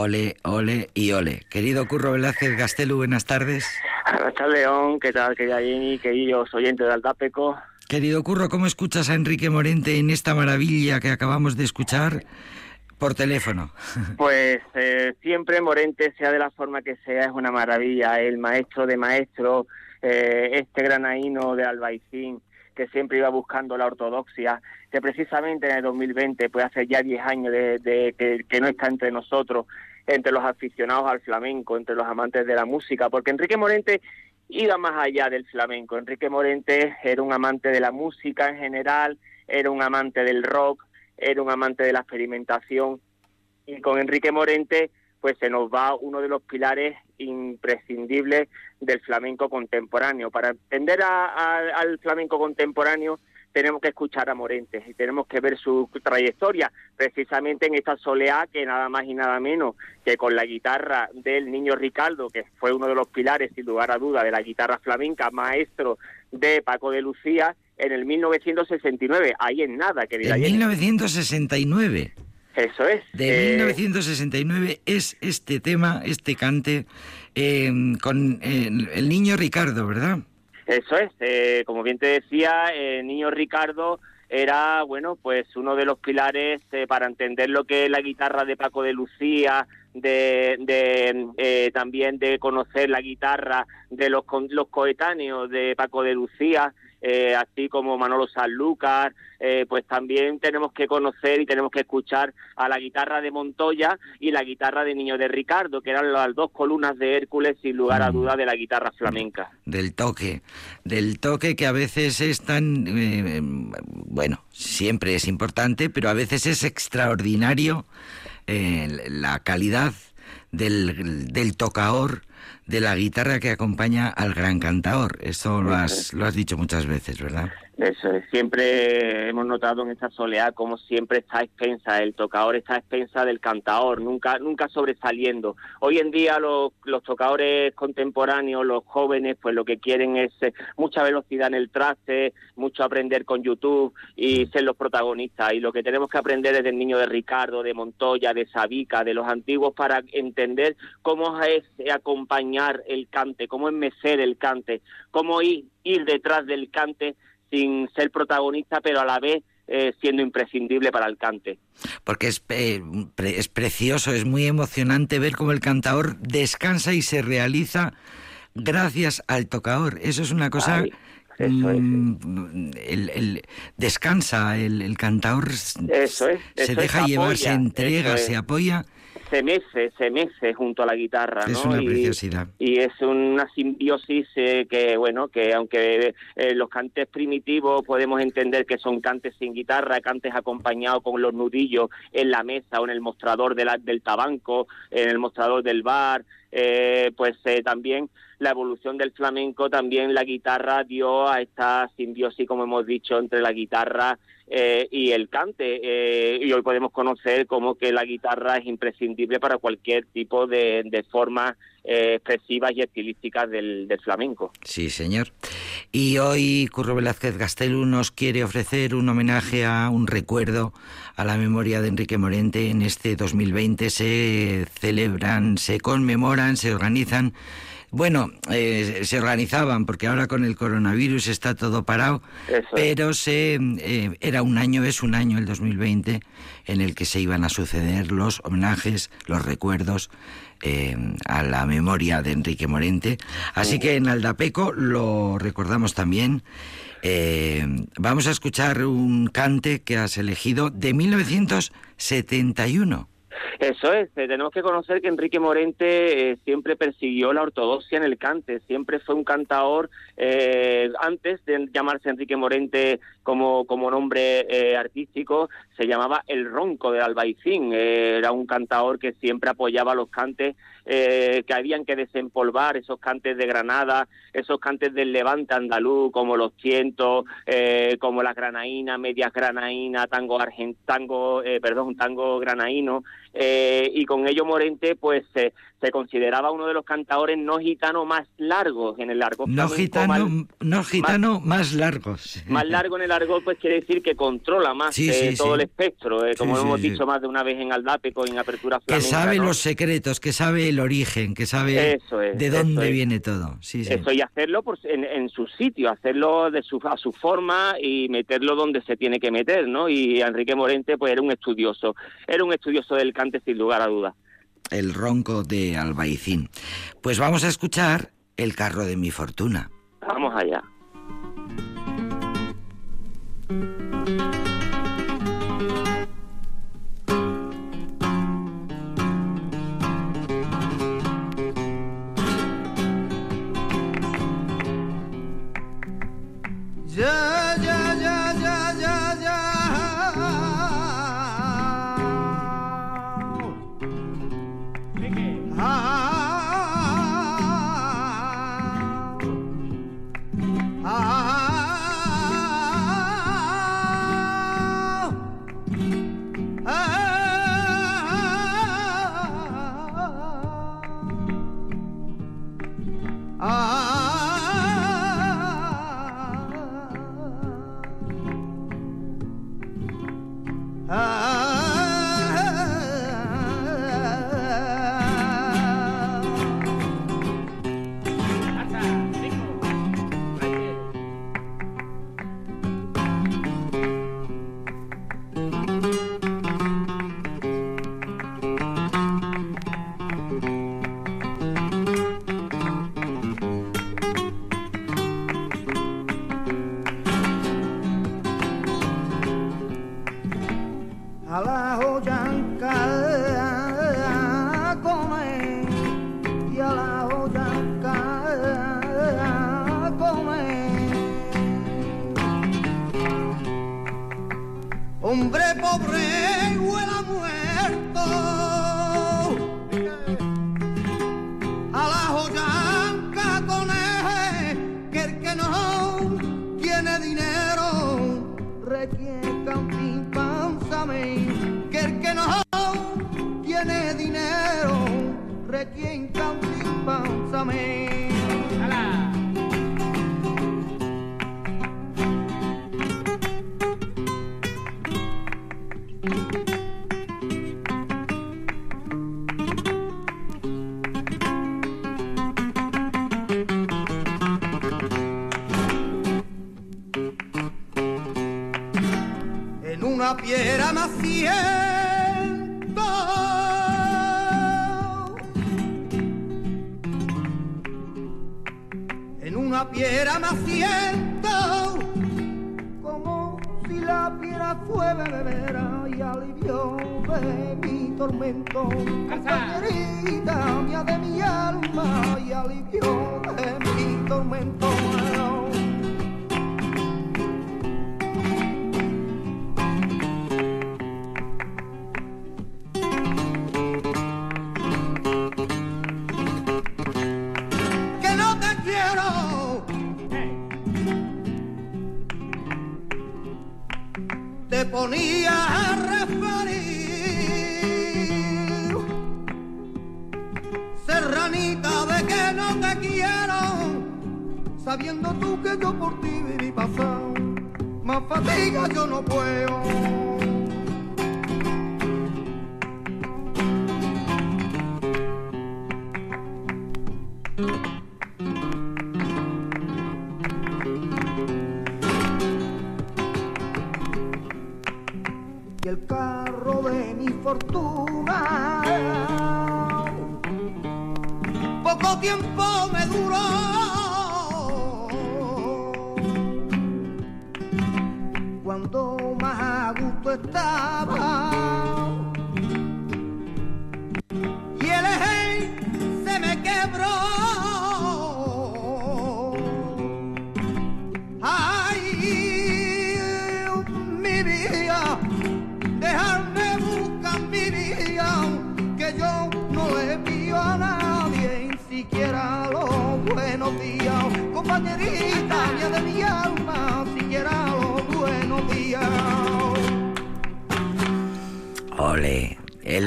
ole, ole y ole. Querido Curro Velázquez Gastelu, buenas tardes. Buenas tardes, León. ¿Qué tal, querida Jenny, queridos oyentes de Altapeco? Querido Curro, ¿cómo escuchas a Enrique Morente en esta maravilla que acabamos de escuchar por teléfono? Pues eh, siempre Morente, sea de la forma que sea, es una maravilla. El maestro de maestros, eh, este granaíno de Albaicín, que siempre iba buscando la ortodoxia, que precisamente en el 2020, pues hace ya 10 años de, que, no está entre nosotros, entre los aficionados al flamenco, entre los amantes de la música, porque Enrique Morente iba más allá del flamenco. Enrique Morente era un amante de la música en general, era un amante del rock, era un amante de la experimentación, y con Enrique Morente pues se nos va uno de los pilares imprescindibles del flamenco contemporáneo. Para entender al flamenco contemporáneo tenemos que escuchar a Morentes y tenemos que ver su trayectoria, precisamente en esta soleá que nada más y nada menos que con la guitarra del niño Ricardo, que fue uno de los pilares, sin lugar a duda, de la guitarra flamenca, maestro de Paco de Lucía, en el 1969. Ahí en nada, querida. En 1969. Eso es. De 1969 eh, es este tema, este cante, eh, con eh, el niño Ricardo, ¿verdad? Eso es. como bien te decía, el niño Ricardo era, bueno, pues uno de los pilares para entender lo que es la guitarra de Paco de Lucía, de, de también de conocer la guitarra de los, los coetáneos de Paco de Lucía eh, así como Manolo Sanlúcar, eh, pues también tenemos que conocer y tenemos que escuchar a la guitarra de Montoya y la guitarra de Niño de Ricardo, que eran las dos columnas de Hércules, sin lugar a mm. duda, de la guitarra flamenca. Del toque, del toque que a veces es tan, eh, bueno, siempre es importante, pero a veces es extraordinario la calidad del, del tocaor de la guitarra que acompaña al gran cantador. Eso lo has, lo has dicho muchas veces, ¿verdad? Eso es, siempre hemos notado en esta soleá como siempre está expensa, el tocador está expensa del cantador, nunca, nunca sobresaliendo. Hoy en día los, tocadores contemporáneos, los jóvenes, pues lo que quieren es eh, mucha velocidad en el traste, mucho aprender con YouTube y ser los protagonistas. Y lo que tenemos que aprender es del niño de Ricardo, de Montoya, de Sabica, de los antiguos, para entender cómo es acompañar el cante, cómo es mecer el cante, cómo ir, ir detrás del cante sin ser protagonista, pero a la vez eh, siendo imprescindible para el cante. Porque es, eh, es precioso, es muy emocionante ver cómo el cantador descansa y se realiza gracias al tocador. Eso es una cosa... Mm, el, descansa, el, el cantador se deja llevar, se entrega, se apoya se mece, se mece junto a la guitarra, es Una preciosidad. Y, es una simbiosis eh, que, bueno, que aunque eh, los cantes primitivos podemos entender que son cantes sin guitarra, cantes acompañados con los nudillos en la mesa o en el mostrador de del tabanco, en el mostrador del bar, eh, pues también la evolución del flamenco, también la guitarra dio a esta simbiosis, como hemos dicho, entre la guitarra eh, y el cante. Eh, y hoy podemos conocer como que la guitarra es imprescindible para cualquier tipo de, de formas eh, expresivas y estilísticas del, del, flamenco. Sí, señor. Y hoy Curro Velázquez Gastelú nos quiere ofrecer un homenaje a un recuerdo a la memoria de Enrique Morente. En este 2020 se celebran, se conmemoran, se organizan bueno, eh, se organizaban porque ahora con el coronavirus está todo parado, pero se eh, era un año, es un año el 2020 en el que se iban a suceder los homenajes, los recuerdos eh, a la memoria de Enrique Morente. Así que en Aldapeco lo recordamos también. vamos a escuchar un cante que has elegido de 1971. Eso es, eh, tenemos que conocer que Enrique Morente eh, siempre persiguió la ortodoxia en el cante, siempre fue un cantador, eh, antes de llamarse Enrique Morente como, como nombre artístico, se llamaba El Ronco de Albaicín, era un cantador que siempre apoyaba los cantes que habían que desempolvar, esos cantes de Granada, esos cantes del levante andaluz, como los cientos, como las granaínas, medias granaínas, tango argent, tango, perdón, tango granaíno, eh, y con ello Morente pues se consideraba uno de los cantadores no gitanos más largos en el largo. No gitano, no gitano más, largos. Más largo en el largo pues quiere decir que controla más eh, todo el espectro, eh, como hemos dicho más de una vez en Aldápeco en Apertura Flamenca. Que sabe los secretos, que sabe el origen, que sabe de dónde viene todo. Eso, y hacerlo en, su sitio, hacerlo de su, a su forma y meterlo donde se tiene que meter, ¿no? Y Enrique Morente pues era un estudioso, era un estudioso del sin lugar a dudas. El ronco de Albaicín. Pues vamos a escuchar El carro de mi fortuna. Vamos allá. Me siento en una piedra me siento como si la piedra fue bebera y alivió de mi tormento. Compañerita mía de mi alma y alivió de mi tormento ponía a referir. Serranita de que no te quiero, sabiendo tú que yo por ti viví pasado, más fatiga yo no puedo.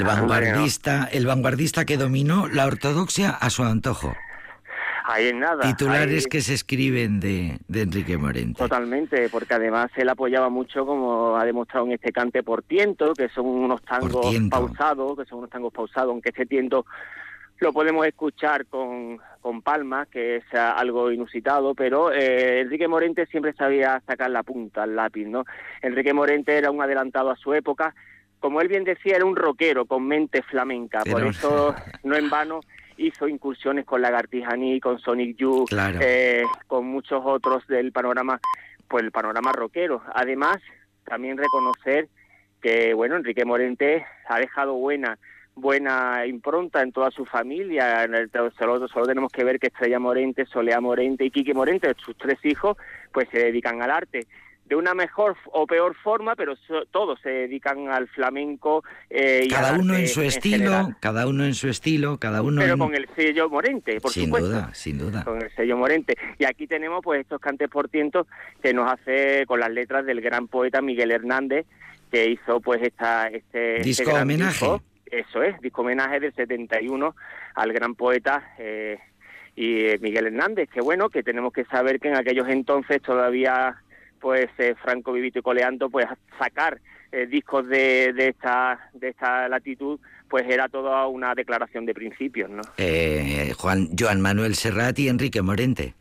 Vanguardista, el vanguardista que dominó la ortodoxia a su antojo. Ahí en nada. Titulares que se escriben de, Enrique Morente. Totalmente, porque además él apoyaba mucho, como ha demostrado en este cante por tiento, que son unos tangos pausados, que son unos tangos pausados, aunque este tiento lo podemos escuchar con, con palmas, que es algo inusitado, pero eh, Enrique Morente siempre sabía sacar la punta al lápiz, ¿no? Enrique Morente era un adelantado a su época, como él bien decía, era un rockero con mente flamenca, por eso no en vano hizo incursiones con Lagartijaní, con Sonic Youth, eh, con muchos otros del panorama, pues el panorama rockero. Además, también reconocer que, bueno, Enrique Morente ha dejado buena buena impronta en toda su familia. Solo, solo tenemos que ver que Estrella Morente, Solea Morente y Quique Morente, sus tres hijos, pues se dedican al arte de una mejor o peor forma, pero todos se dedican al flamenco. Eh, cada uno en su estilo, cada uno en su estilo, cada uno. Pero con el sello Morente, por sin duda, sin duda. Con el sello Morente. Y aquí tenemos pues estos cantes por tiento que nos hace con las letras del gran poeta Miguel Hernández, que hizo pues esta este, este disco homenaje. Eso es, disco homenaje del 71 al gran poeta. Eh, y eh, Miguel Hernández, que bueno, que tenemos que saber que en aquellos entonces todavía pues eh, Franco Vivito y Coleando, pues sacar discos de, de, esta, de esta latitud, pues era toda una declaración de principios, ¿no? Eh, Juan, Joan Manuel Serrat y Enrique Morente.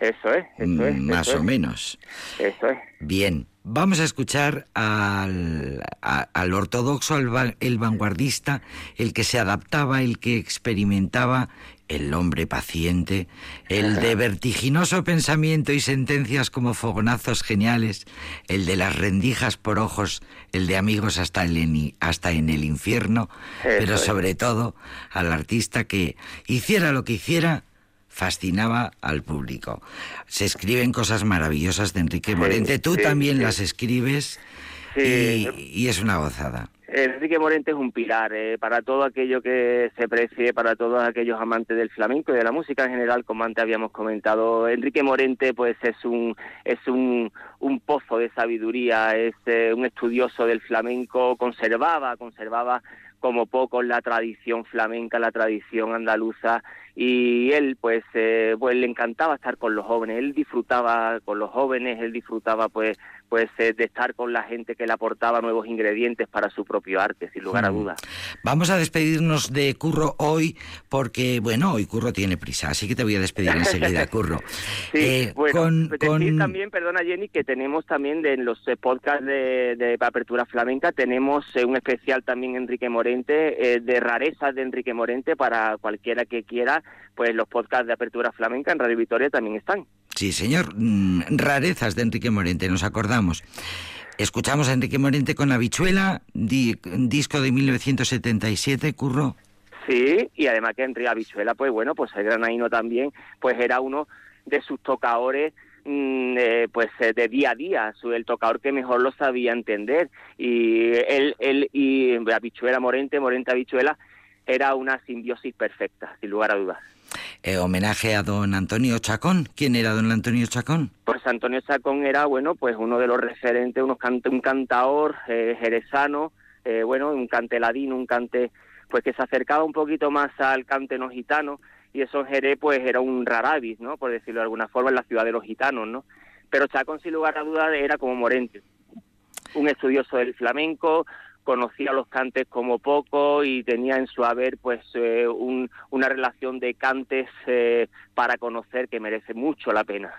Eso es, eso es. Más o menos. Eso es. Bien, vamos a escuchar al, al ortodoxo, el vanguardista, el que se adaptaba, el que experimentaba, el hombre paciente, el de vertiginoso pensamiento y sentencias como fogonazos geniales, el de las rendijas por ojos, el de amigos hasta, el, hasta en el infierno, pero sobre todo al artista que hiciera lo que hiciera, fascinaba al público. Se escriben cosas maravillosas de Enrique Morente, tú también las escribes y, y es una gozada. Enrique Morente es un pilar eh, para todo aquello que se precie, para todos aquellos amantes del flamenco y de la música en general, como antes habíamos comentado. Enrique Morente, pues es un es un, un pozo de sabiduría, es eh, un estudioso del flamenco, conservaba conservaba como poco la tradición flamenca, la tradición andaluza y él pues, eh, pues le encantaba estar con los jóvenes, él disfrutaba con los jóvenes, él disfrutaba pues pues eh, de estar con la gente que le aportaba nuevos ingredientes para su propio arte, sin lugar a mm. dudas. Vamos a despedirnos de Curro hoy porque, bueno, hoy Curro tiene prisa, así que te voy a despedir enseguida, Curro. sí, eh, bueno, decir también, perdona Jenny, que tenemos también de, en los podcasts de, de Apertura Flamenca, tenemos un especial también Enrique Morente, de rarezas de Enrique Morente para cualquiera que quiera pues los podcasts de Apertura Flamenca en Radio Victoria también están. Sí, señor. Mm, rarezas de Enrique Morente, nos acordamos. Escuchamos a Enrique Morente con Habichuela, disco de 1977, Curro. Sí, y además que Enrique Habichuela, pues bueno, pues el granaino también, pues era uno de sus tocadores mm, eh, pues eh, de día a día, el tocador que mejor lo sabía entender y él, él y Habichuela Morente, Morente Habichuela era una simbiosis perfecta, sin lugar a dudas. Eh, homenaje a don Antonio Chacón. ¿Quién era don Antonio Chacón? Pues Antonio Chacón era, bueno, pues uno de los referentes, unos un cantador eh, jerezano, eh, bueno, un cante ladino, un cante pues que se acercaba un poquito más al cante no gitano y eso en Jerez pues era un raravis, ¿no? Por decirlo de alguna forma, en la ciudad de los gitanos, ¿no? Pero Chacón sin lugar a dudas era como Morente, un estudioso del flamenco, conocía los cantes como poco y tenía en su haber pues eh, una relación de cantes eh, para conocer que merece mucho la pena.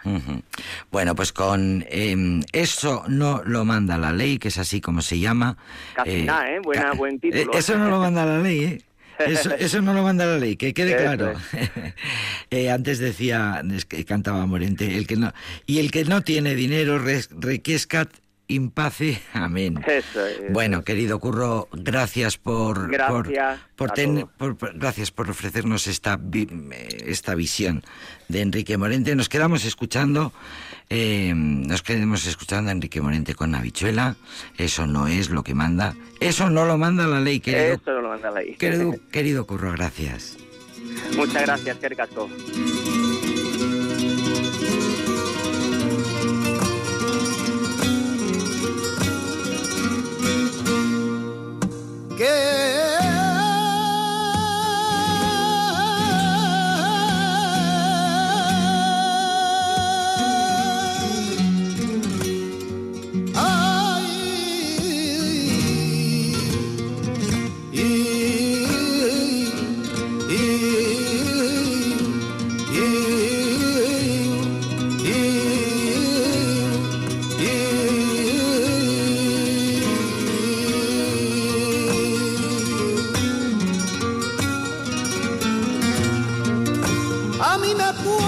Bueno, pues con em, eso no lo manda la ley, que es así como se llama. Casi eh, nada, ¿eh? Buena, buen título. Eso no lo manda la ley, ¿eh? Eso, no lo manda la ley, que quede claro. antes decía, que cantaba Morente, el que no, y el que no tiene dinero, requiescat impace. Amén. Bueno, querido Curro, gracias por gracias por, gracias por ofrecernos esta esta visión de Enrique Morente. Nos quedamos escuchando eh, nos quedamos escuchando a Enrique Morente con Habichuela. Eso no es lo que manda. Eso no lo manda la ley, querido. Eso no lo manda la ley. Querido, querido Curro, gracias. Muchas gracias, Kerkato. a mí me.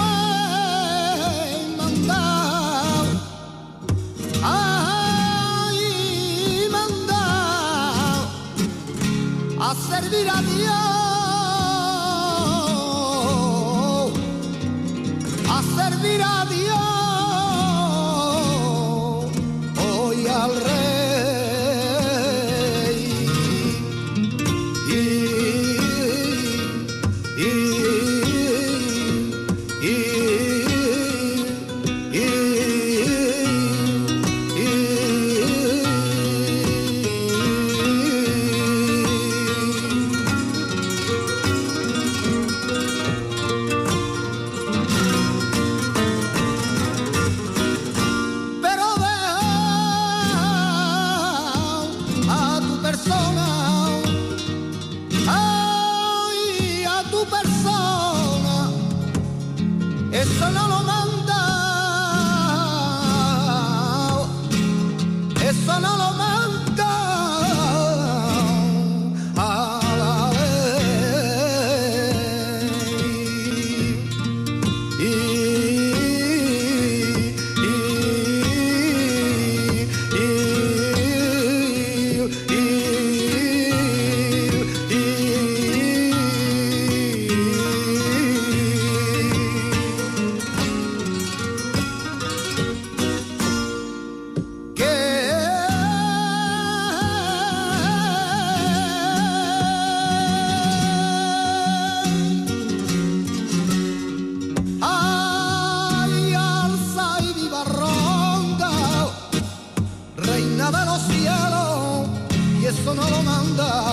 eso no lo manda.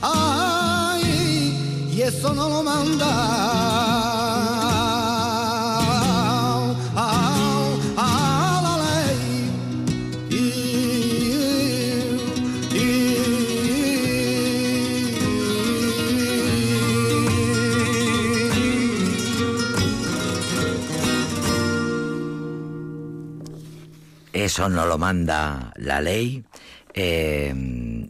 Ay, y eso no lo manda. Eso no lo manda la ley. Eh,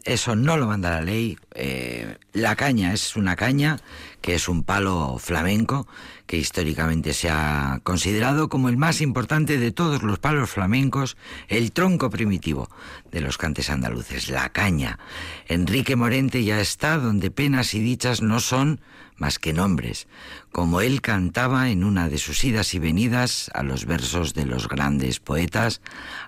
eso no lo manda la ley. Eh, la caña es una caña que es un palo flamenco que históricamente se ha considerado como el más importante de todos los palos flamencos, el tronco primitivo de los cantes andaluces, la caña. Enrique Morente ya está donde penas y dichas no son más que nombres, como él cantaba en una de sus idas y venidas a los versos de los grandes poetas,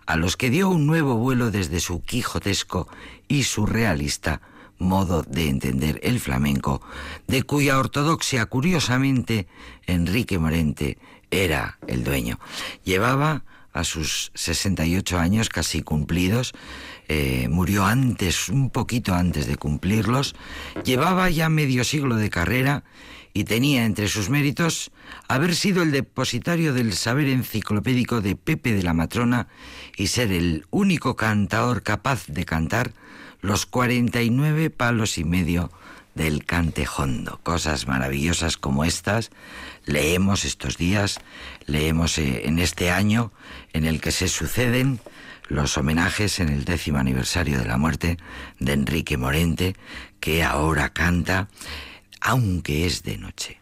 a los que dio un nuevo vuelo desde su quijotesco y surrealista modo de entender el flamenco, de cuya ortodoxia, curiosamente, Enrique Morente era el dueño. Llevaba a sus 68 años casi cumplidos, eh, murió antes, un poquito antes de cumplirlos, llevaba ya medio siglo de carrera y tenía entre sus méritos haber sido el depositario del saber enciclopédico de Pepe de la Matrona y ser el único cantaor capaz de cantar los 49 palos y medio del cantejondo. Cosas maravillosas como estas leemos estos días, leemos eh, en este año en el que se suceden los homenajes en el décimo aniversario de la muerte de Enrique Morente, que ahora canta, aunque es de noche.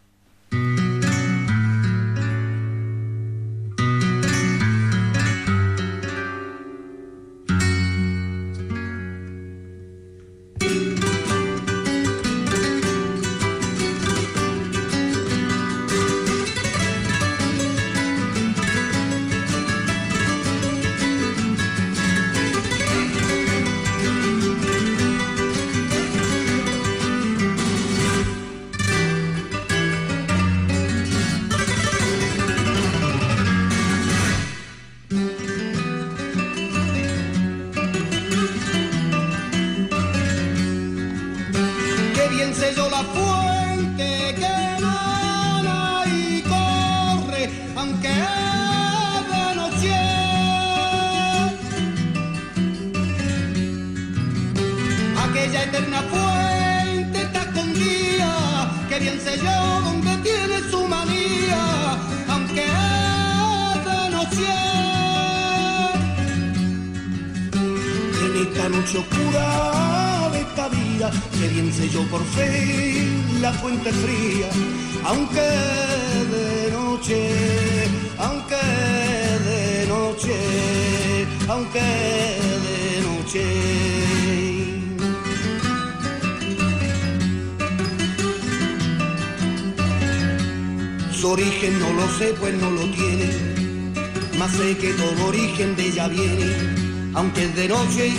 aquella eterna fuente está escondida, que bien sé yo dónde tiene su manía, aunque ella no. En esta noche oscura de esta vida, que bien sé yo por fin la fuente fría, aunque de noche, aunque de noche, aunque de noche. Pues no lo tiene, más sé que todo origen de ella viene, aunque es de noche,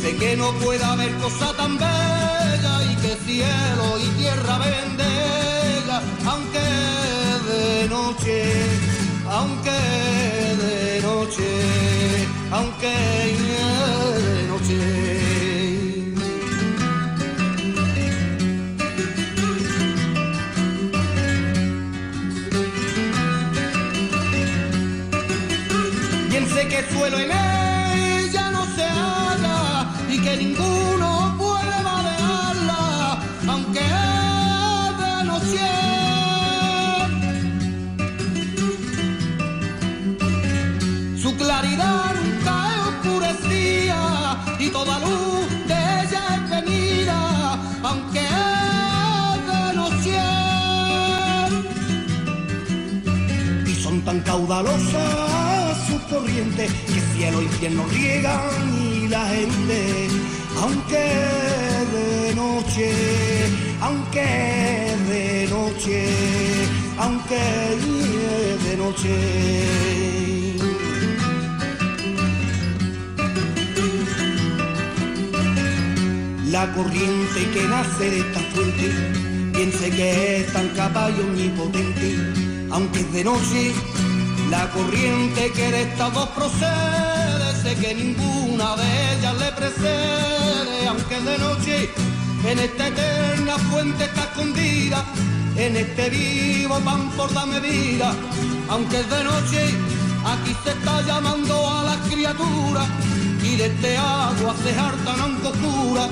sé que no puede haber cosa tan bella y que cielo y tierra ella, aunque de noche, aunque que suelo en ella no se haga y que ninguno puede valerla, aunque de noche. Su claridad nunca es oscurecía y toda luz de ella es venida, aunque de noche. Y son tan caudalosas corriente que cielo y infierno riegan y la gente, aunque de noche, aunque de noche, aunque de noche. La corriente que nace de esta fuente, piense que es tan capaz y omnipotente, aunque es de noche, la corriente que de estas dos procede, sé que ninguna de ellas le precede, aunque de noche en esta eterna fuente está escondida, en este vivo pan por la medida, aunque es de noche, aquí se está llamando a la criatura y de este agua se hartan aunque oscura,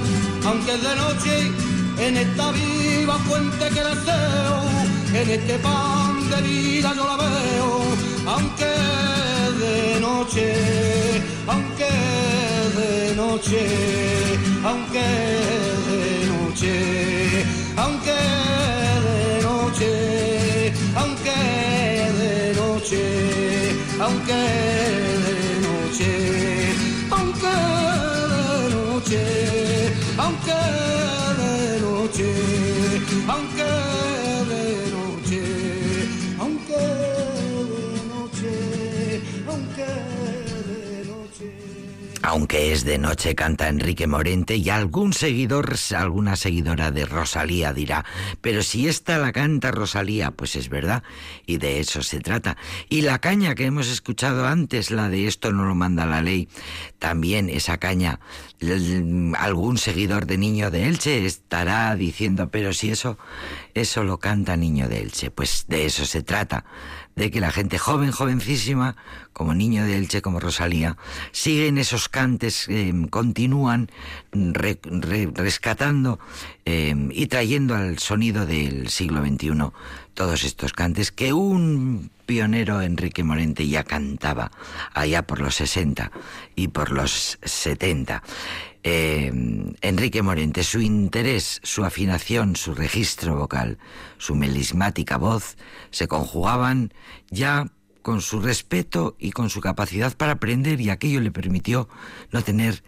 aunque es de noche, en esta viva fuente que deseo, en este pan de vida yo la veo, aunque de noche, aunque de noche, Aunque es de noche, canta Enrique Morente y algún seguidor, alguna seguidora de Rosalía dirá, pero si esta la canta Rosalía, pues es verdad, y de eso se trata. Y la caña que hemos escuchado antes, la de esto no lo manda la ley, también esa caña, algún seguidor de Niño de Elche estará diciendo, pero si eso, eso lo canta Niño de Elche, pues de eso se trata, de que la gente joven, jovencísima, como Niño de Elche, como Rosalía, siguen esos cantes, eh, continúan re- re- rescatando eh, y trayendo al sonido del siglo XXI todos estos cantes que un pionero Enrique Morente ya cantaba allá por los 60 y por los 70. Eh, Enrique Morente, su interés, su afinación, su registro vocal, su melismática voz, se conjugaban ya con su respeto y con su capacidad para aprender y aquello le permitió no tener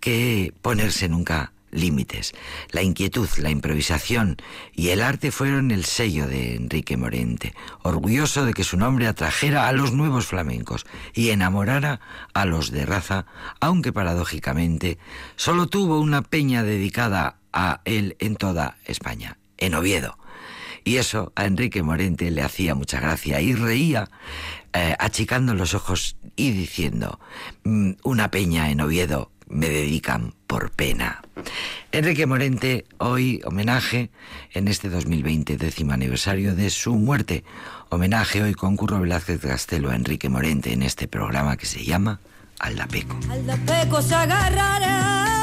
que ponerse nunca límites. La inquietud, la improvisación y el arte fueron el sello de Enrique Morente, orgulloso de que su nombre atrajera a los nuevos flamencos y enamorara a los de raza, aunque paradójicamente solo tuvo una peña dedicada a él en toda España, en Oviedo. Y eso a Enrique Morente le hacía mucha gracia y reía, eh, achicando los ojos y diciendo, "Mm, una peña en Oviedo me dedican por pena. Enrique Morente, hoy homenaje en este 2020, décimo aniversario de su muerte. Homenaje hoy con Curro Velázquez Castelo a Enrique Morente en este programa que se llama Aldapeco. Al peco se agarrará